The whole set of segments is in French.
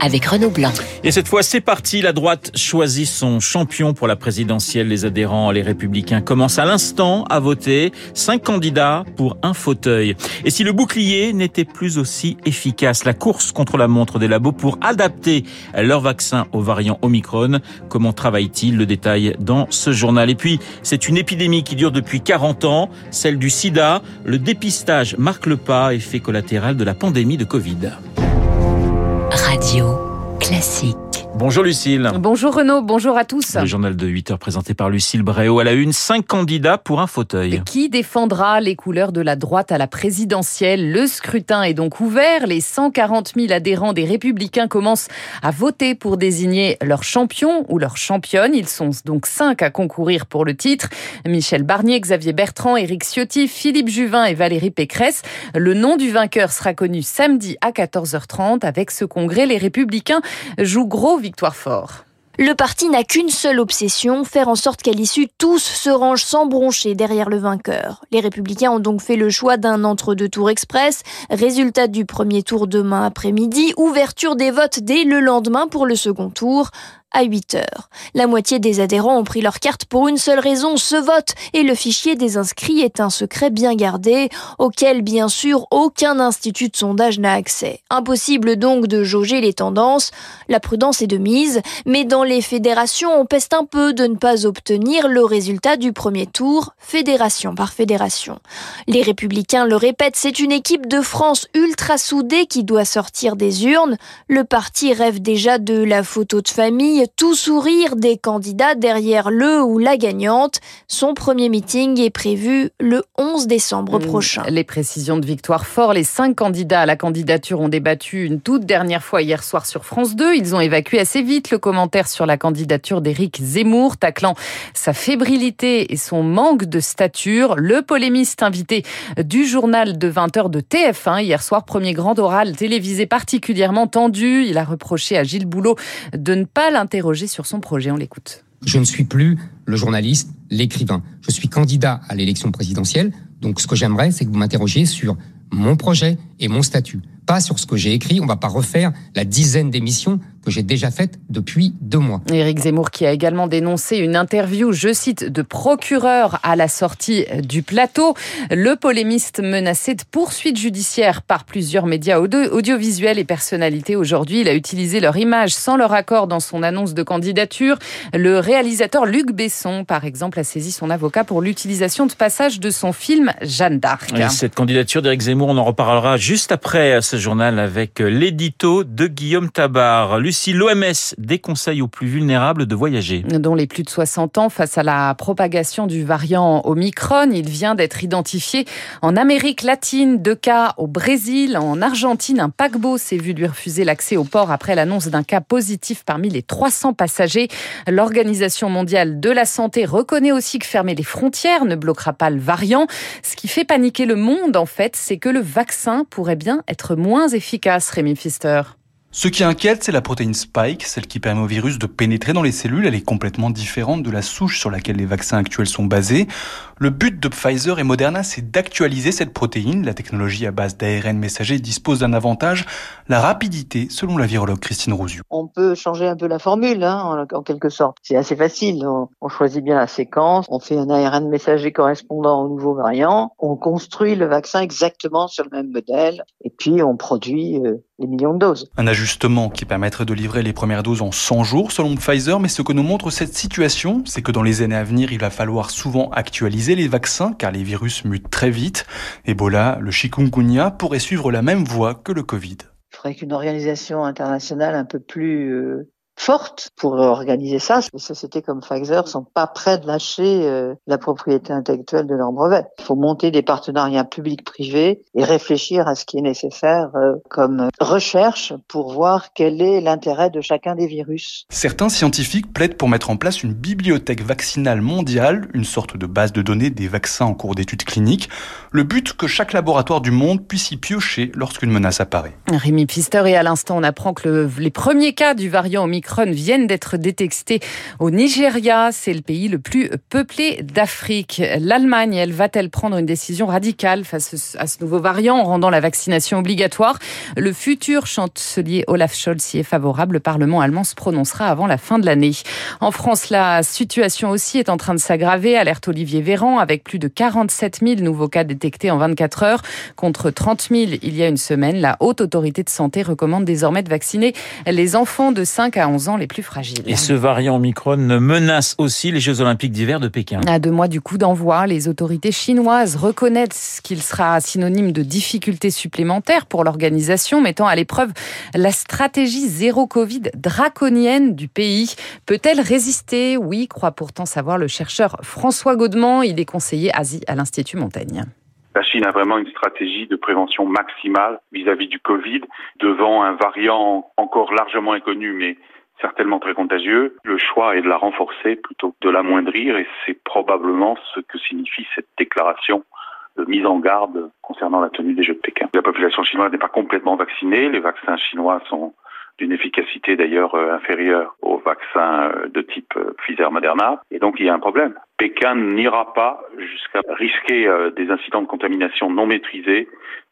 avec Blanc. Et cette fois, c'est parti. La droite choisit son champion pour la présidentielle. Les adhérents, les républicains, commencent à l'instant à voter. Cinq candidats pour un fauteuil. Et si le bouclier n'était plus aussi efficace, la course contre la montre des labos pour adapter leur vaccin au variant Omicron, comment travaille-t-il Le détail dans ce journal? Et puis, c'est une épidémie qui dure depuis 40 ans, celle du sida. Le dépistage marque le pas, effet collatéral de la pandémie de Covid. Radio Classique. Bonjour Lucille. Bonjour Renaud, bonjour à tous. Le journal de 8 heures présenté par Lucille Bréau à la une, cinq candidats pour un fauteuil. Qui défendra les couleurs de la droite à la présidentielle? Le scrutin est donc ouvert. Les 140 000 adhérents des Républicains commencent à voter pour désigner leur champion ou leur championne. Ils sont donc cinq à concourir pour le titre. Michel Barnier, Xavier Bertrand, Éric Ciotti, Philippe Juvin et Valérie Pécresse. Le nom du vainqueur sera connu samedi à 14h30. Avec ce congrès, les Républicains jouent gros Le parti n'a qu'une seule obsession, faire en sorte qu'à l'issue, tous se rangent sans broncher derrière le vainqueur. Les républicains ont donc fait le choix d'un entre-deux tours express, résultat du premier tour demain après-midi, ouverture des votes dès le lendemain pour le second tour à 8 heures. La moitié des adhérents ont pris leur carte pour une seule raison, ce vote, et le fichier des inscrits est un secret bien gardé, auquel bien sûr aucun institut de sondage n'a accès. Impossible donc de jauger les tendances, la prudence est de mise, mais dans les fédérations on peste un peu de ne pas obtenir le résultat du premier tour, fédération par fédération. Les républicains le répètent, c'est une équipe de France ultra soudée qui doit sortir des urnes, le parti rêve déjà de la photo de famille, tout sourire des candidats derrière le ou la gagnante. Son premier meeting est prévu le 11 décembre prochain. Les précisions de Victoire Fort, les cinq candidats à la candidature ont débattu une toute dernière fois hier soir sur France 2. Ils ont évacué assez vite le commentaire sur la candidature d'Éric Zemmour, taclant sa fébrilité et son manque de stature. Le polémiste invité du journal de 20h de TF1 hier soir, premier grand oral télévisé particulièrement tendu. Il a reproché à Gilles Boulot de ne pas l'interroger sur son projet. On l'écoute. Je ne suis plus le journaliste, l'écrivain. Je suis candidat à l'élection présidentielle. Donc ce que j'aimerais, c'est que vous m'interrogiez sur mon projet et mon statut pas sur ce que j'ai écrit. On va pas refaire la dizaine d'émissions que j'ai déjà faites depuis deux mois. Éric Zemmour qui a également dénoncé une interview, je cite, de procureur à la sortie du plateau. Le polémiste menacé de poursuite judiciaire par plusieurs médias audiovisuels et personnalités aujourd'hui. Il a utilisé leur image sans leur accord dans son annonce de candidature. Le réalisateur Luc Besson, par exemple, a saisi son avocat pour l'utilisation de passages de son film Jeanne d'Arc. cette candidature d'Éric Zemmour, on en reparlera juste après ce journal avec l'édito de Guillaume Tabar. Lucie, l'OMS déconseille aux plus vulnérables de voyager. Dont les plus de 60 ans face à la propagation du variant Omicron. Il vient d'être identifié en Amérique latine, deux cas au Brésil, en Argentine. Un paquebot s'est vu lui refuser l'accès au port après l'annonce d'un cas positif parmi les 300 passagers. L'Organisation mondiale de la santé reconnaît aussi que fermer les frontières ne bloquera pas le variant. Ce qui fait paniquer le monde, en fait, c'est que le vaccin pourrait bien être moins moins efficace, Rémi Pfister? Ce qui inquiète, c'est la protéine spike, celle qui permet au virus de pénétrer dans les cellules. Elle est complètement différente de la souche sur laquelle les vaccins actuels sont basés. Le but de Pfizer et Moderna, c'est d'actualiser cette protéine. La technologie à base d'ARN messager dispose d'un avantage, la rapidité, selon la virologue Christine Rouziou. On peut changer un peu la formule, hein, en quelque sorte. C'est assez facile. On, choisit bien la séquence, on fait un ARN messager correspondant au nouveau variant, on construit le vaccin exactement sur le même modèle, et puis on produit euh, les millions de doses. Un ajustement qui permettrait de livrer les premières doses en 100 jours selon Pfizer, mais ce que nous montre cette situation, c'est que dans les années à venir, il va falloir souvent actualiser les vaccins car les virus mutent très vite. Ebola, le chikungunya pourrait suivre la même voie que le Covid. Il faudrait qu'une organisation internationale un peu plus euh, forte pour organiser ça. Les sociétés comme Pfizer sont pas prêtes de lâcher euh, la propriété intellectuelle de leurs brevets. Il faut monter des partenariats publics-privés et réfléchir à ce qui est nécessaire euh, comme recherche pour voir quel est l'intérêt de chacun des virus. Certains scientifiques plaident pour mettre en place une bibliothèque vaccinale mondiale, une sorte de base de données des vaccins en cours d'études cliniques. Le but que chaque laboratoire du monde puisse y piocher lorsqu'une menace apparaît. Rémi Pfister, et à l'instant, on apprend que le, les premiers cas du variant Omicron viennent d'être détectés au Nigeria. C'est le pays le plus peuplé d'Afrique. L'Allemagne, elle va-t-elle prendre une décision radicale face à ce nouveau variant en rendant la vaccination obligatoire? Le futur chancelier Olaf Scholz y est favorable. Le Parlement allemand se prononcera avant la fin de l'année. En France, la situation aussi est en train de s'aggraver. Alerte Olivier Véran avec plus de 47 000 nouveaux cas détectés en 24 heures contre 30 000 il y a une semaine. La haute autorité de santé recommande désormais de vacciner les enfants de 5 à 11 ans les plus fragiles. Et ce variant Omicron menace aussi les Jeux Olympiques d'hiver de Pékin. À deux mois du coup d'envoi, les autorités chinoises reconnaissent qu'il sera synonyme de difficultés supplémentaires pour l'organisation, mettant à l'épreuve la stratégie zéro Covid draconienne du pays. Peut-elle résister? Oui, croit pourtant savoir le chercheur François Gaudemont. Il est conseiller Asie à l'Institut Montaigne. La Chine a vraiment une stratégie de prévention maximale vis-à-vis du Covid, devant un variant encore largement inconnu, mais certainement très contagieux. Le choix est de la renforcer plutôt que de l'amoindrir, et c'est probablement ce que signifie cette déclaration de mise en garde concernant la tenue des Jeux de Pékin. La population chinoise n'est pas complètement vaccinée. Les vaccins chinois sont d'une efficacité d'ailleurs euh, inférieure aux vaccins euh, de type euh, Pfizer-Moderna. Et donc il y a un problème. Pékin n'ira pas jusqu'à risquer des incidents de contamination non maîtrisés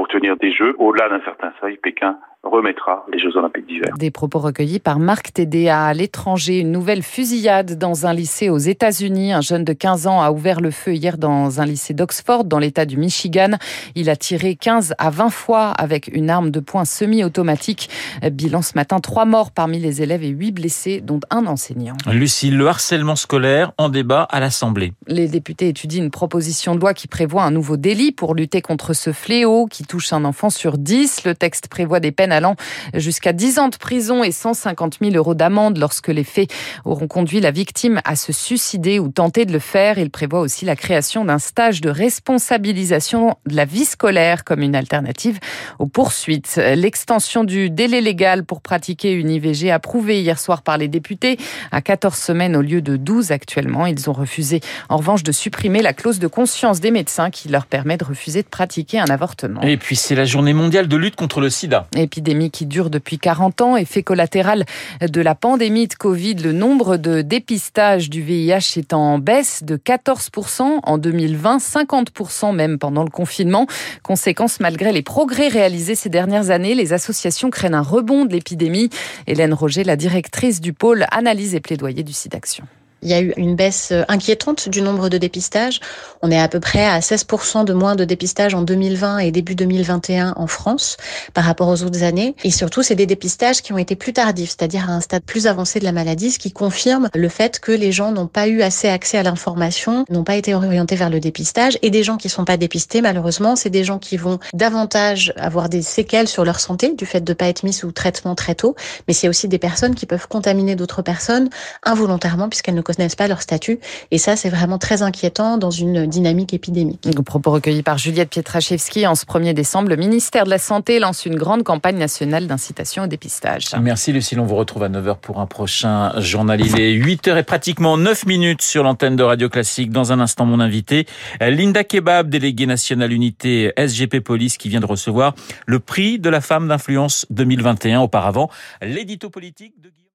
pour tenir des jeux. Au-delà d'un certain seuil, Pékin remettra les Jeux Olympiques d'hiver. Des propos recueillis par Marc TDA à l'étranger. Une nouvelle fusillade dans un lycée aux États-Unis. Un jeune de 15 ans a ouvert le feu hier dans un lycée d'Oxford, dans l'État du Michigan. Il a tiré 15 à 20 fois avec une arme de poing semi-automatique. Bilan ce matin, trois morts parmi les élèves et huit blessés, dont un enseignant. Lucie, le harcèlement scolaire en débat à l'Assemblée. Les députés étudient une proposition de loi qui prévoit un nouveau délit pour lutter contre ce fléau qui touche un enfant sur 10. Le texte prévoit des peines allant jusqu'à 10 ans de prison et 150 000 euros d'amende lorsque les faits auront conduit la victime à se suicider ou tenter de le faire. Il prévoit aussi la création d'un stage de responsabilisation de la vie scolaire comme une alternative aux poursuites. L'extension du délai légal pour pratiquer une IVG approuvée hier soir par les députés à 14 semaines au lieu de 12 actuellement. Ils ont refusé en revanche de supprimer la clause de conscience des médecins qui leur permet de refuser de pratiquer un avortement. Puis c'est la journée mondiale de lutte contre le sida épidémie qui dure depuis 40 ans. Effet collatéral de la pandémie de Covid, le nombre de dépistages du VIH est en baisse de 14% en 2020, 50% même pendant le confinement. Conséquence, malgré les progrès réalisés ces dernières années, les associations craignent un rebond de l'épidémie. Hélène Roger, la directrice du pôle analyse et plaidoyer du SIDAction. Il y a eu une baisse euh, inquiétante du nombre de dépistages. On est à peu près à 16% de moins de dépistages en 2020 et début 2021 en France par rapport aux autres années. Et surtout, c'est des dépistages qui ont été plus tardifs, c'est-à-dire à un stade plus avancé de la maladie, ce qui confirme le fait que les gens n'ont pas eu assez accès à l'information, n'ont pas été orientés vers le dépistage. Et des gens qui sont pas dépistés, malheureusement, c'est des gens qui vont davantage avoir des séquelles sur leur santé du fait de pas être mis sous traitement très tôt. Mais c'est aussi des personnes qui peuvent contaminer d'autres personnes involontairement puisqu'elles ne connaissent pas leur statut. Et ça, c'est vraiment très inquiétant dans une dynamique épidémique. Propos recueillis par Juliette Pietraszewski. En ce 1er décembre, le ministère de la Santé lance une grande campagne nationale d'incitation au dépistage. Merci Lucille, on vous retrouve à 9h pour un prochain journal. Il est 8h et pratiquement 9 minutes sur l'antenne de Radio Classique. Dans un instant, mon invité, Linda Kebab, déléguée nationale unité SGP Police, qui vient de recevoir le prix de la femme d'influence 2021. Auparavant, l'édito politique de